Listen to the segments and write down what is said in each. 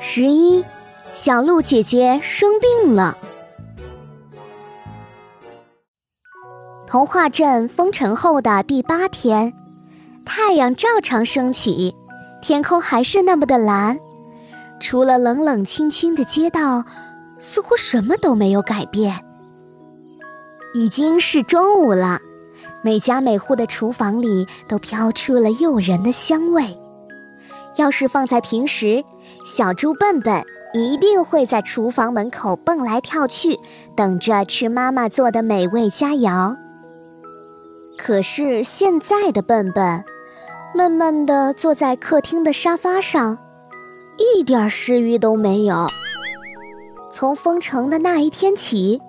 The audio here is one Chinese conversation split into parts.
十一，小鹿姐姐生病了。童话镇封城后的第八天，太阳照常升起，天空还是那么的蓝，除了冷冷清清的街道，似乎什么都没有改变。已经是中午了，每家每户的厨房里都飘出了诱人的香味。要是放在平时，小猪笨笨一定会在厨房门口蹦来跳去，等着吃妈妈做的美味佳肴。可是现在的笨笨，闷闷地坐在客厅的沙发上，一点食欲都没有。从封城的那一天起，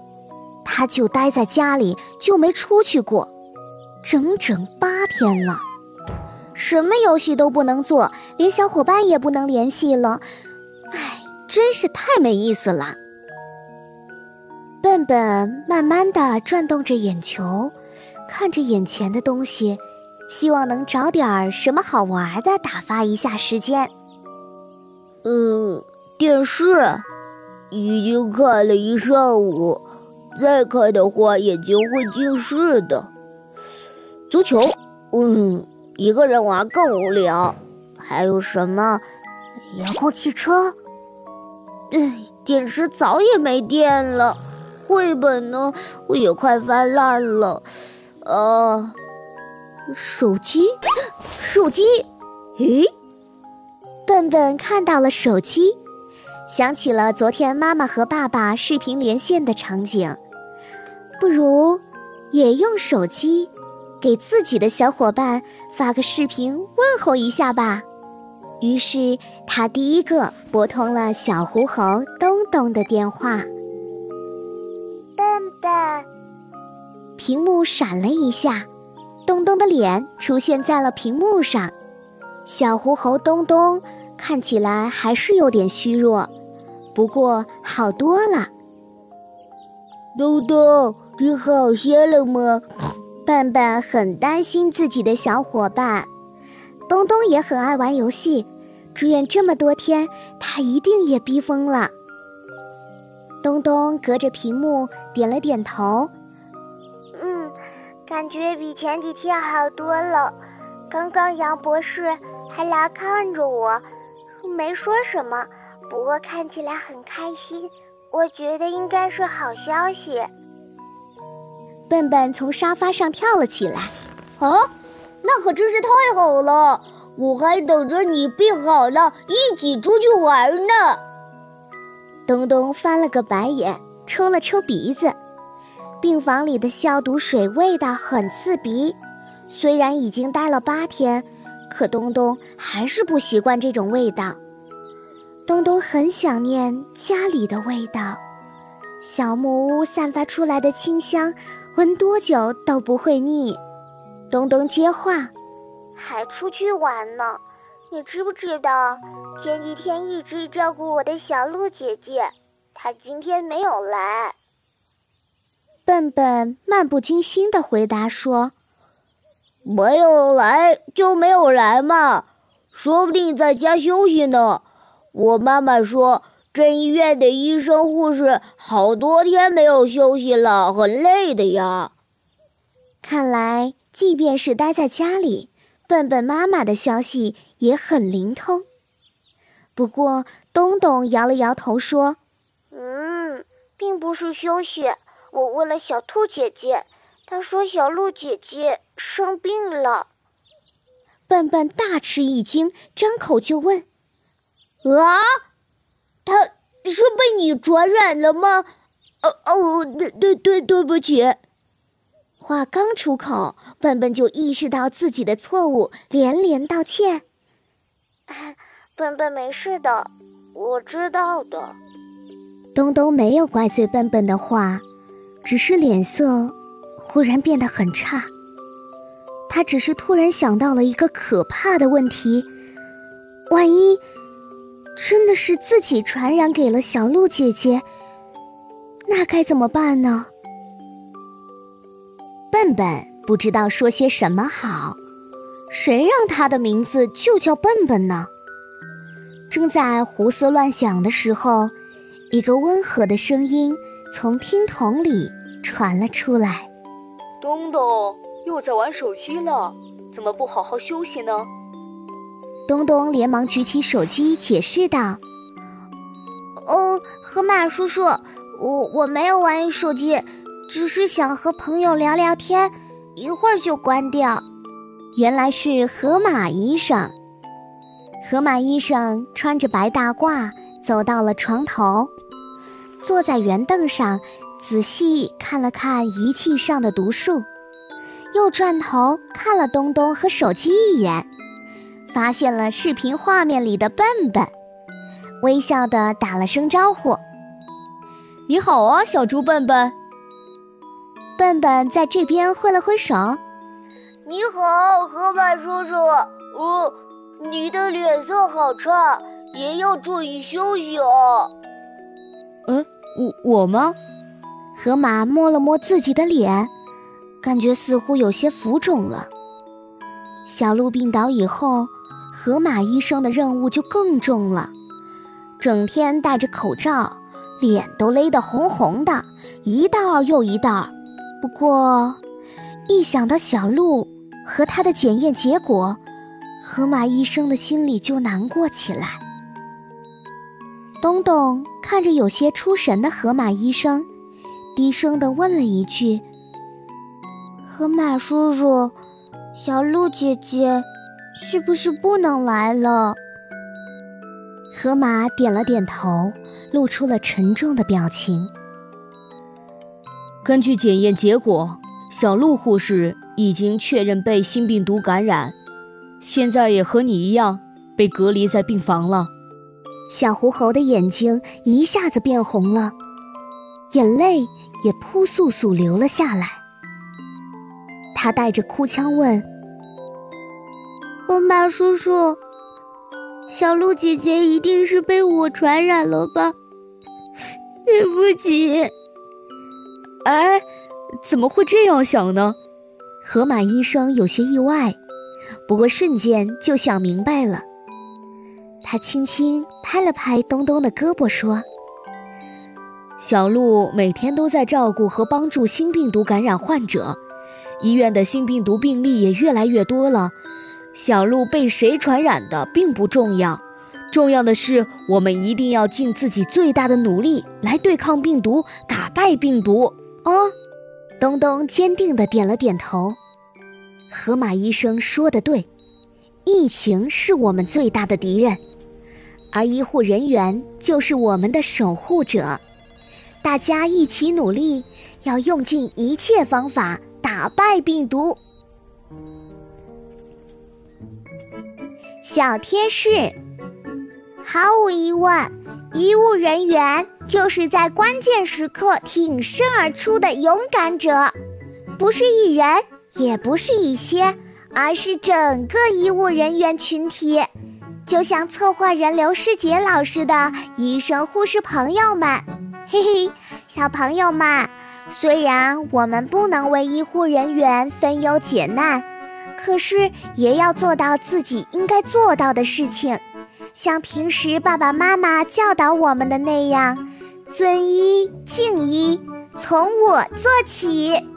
他就待在家里，就没出去过，整整八天了。什么游戏都不能做，连小伙伴也不能联系了，唉，真是太没意思了。笨笨慢慢的转动着眼球，看着眼前的东西，希望能找点儿什么好玩的打发一下时间。嗯，电视已经看了一上午，再看的话眼睛会近视的。足球，嗯。一个人玩更无聊，还有什么？遥控汽车？对，电池早也没电了。绘本呢？我也快翻烂了。呃，手机，手机？咦？笨笨看到了手机，想起了昨天妈妈和爸爸视频连线的场景，不如也用手机。给自己的小伙伴发个视频问候一下吧。于是他第一个拨通了小狐猴东东的电话。笨笨，屏幕闪了一下，东东的脸出现在了屏幕上。小狐猴东东看起来还是有点虚弱，不过好多了。东东，你好些了吗？笨笨很担心自己的小伙伴，东东也很爱玩游戏，住院这么多天，他一定也逼疯了。东东隔着屏幕点了点头，嗯，感觉比前几天好多了。刚刚杨博士还来看着我，没说什么，不过看起来很开心，我觉得应该是好消息。笨笨从沙发上跳了起来，啊，那可真是太好了！我还等着你病好了一起出去玩呢。东东翻了个白眼，抽了抽鼻子。病房里的消毒水味道很刺鼻，虽然已经待了八天，可东东还是不习惯这种味道。东东很想念家里的味道，小木屋散发出来的清香。闻多久都不会腻。东东接话：“还出去玩呢？你知不知道前几天一直照顾我的小鹿姐姐，她今天没有来。”笨笨漫不经心的回答说：“没有来就没有来嘛，说不定在家休息呢。我妈妈说。”镇医院的医生护士好多天没有休息了，很累的呀。看来，即便是待在家里，笨笨妈妈的消息也很灵通。不过，东东摇了摇头说：“嗯，并不是休息。我问了小兔姐姐，她说小鹿姐姐生病了。”笨笨大吃一惊，张口就问：“啊？”他是被你传染了吗？哦哦，对对对，对不起。话刚出口，笨笨就意识到自己的错误，连连道歉。笨笨没事的，我知道的。东东没有怪罪笨笨的话，只是脸色忽然变得很差。他只是突然想到了一个可怕的问题：万一……真的是自己传染给了小鹿姐姐，那该怎么办呢？笨笨不知道说些什么好，谁让他的名字就叫笨笨呢？正在胡思乱想的时候，一个温和的声音从听筒里传了出来：“东东又在玩手机了，怎么不好好休息呢？”东东连忙举起手机解释道：“哦，河马叔叔，我我没有玩手机，只是想和朋友聊聊天，一会儿就关掉。”原来是河马医生。河马医生穿着白大褂，走到了床头，坐在圆凳上，仔细看了看仪器上的读数，又转头看了东东和手机一眼，发现了视频画面里的笨笨，微笑的打了声招呼：“你好啊，小猪笨笨。”笨笨在这边挥了挥手。你好，河马叔叔。哦，你的脸色好差，也要注意休息哦。嗯，我我吗？河马摸了摸自己的脸，感觉似乎有些浮肿了。小鹿病倒以后，河马医生的任务就更重了，整天戴着口罩，脸都勒得红红的，一道又一道。不过，一想到小鹿，和他的检验结果，河马医生的心里就难过起来。东东看着有些出神的河马医生，低声的问了一句：“河马叔叔，小鹿姐姐是不是不能来了？”河马点了点头，露出了沉重的表情。根据检验结果。小鹿护士已经确认被新病毒感染，现在也和你一样被隔离在病房了。小狐猴的眼睛一下子变红了，眼泪也扑簌簌流了下来。他带着哭腔问：“河马叔叔，小鹿姐姐一定是被我传染了吧？对不起。”哎。怎么会这样想呢？河马医生有些意外，不过瞬间就想明白了。他轻轻拍了拍东东的胳膊，说：“小鹿每天都在照顾和帮助新病毒感染患者，医院的新病毒病例也越来越多了。小鹿被谁传染的并不重要，重要的是我们一定要尽自己最大的努力来对抗病毒，打败病毒。”啊。东东坚定的点了点头，河马医生说的对，疫情是我们最大的敌人，而医护人员就是我们的守护者，大家一起努力，要用尽一切方法打败病毒。小贴士：毫无疑问。医务人员就是在关键时刻挺身而出的勇敢者，不是一人，也不是一些，而是整个医务人员群体。就像策划人刘世杰老师的医生护士朋友们，嘿嘿，小朋友们，虽然我们不能为医护人员分忧解难，可是也要做到自己应该做到的事情。像平时爸爸妈妈教导我们的那样，尊医敬医，从我做起。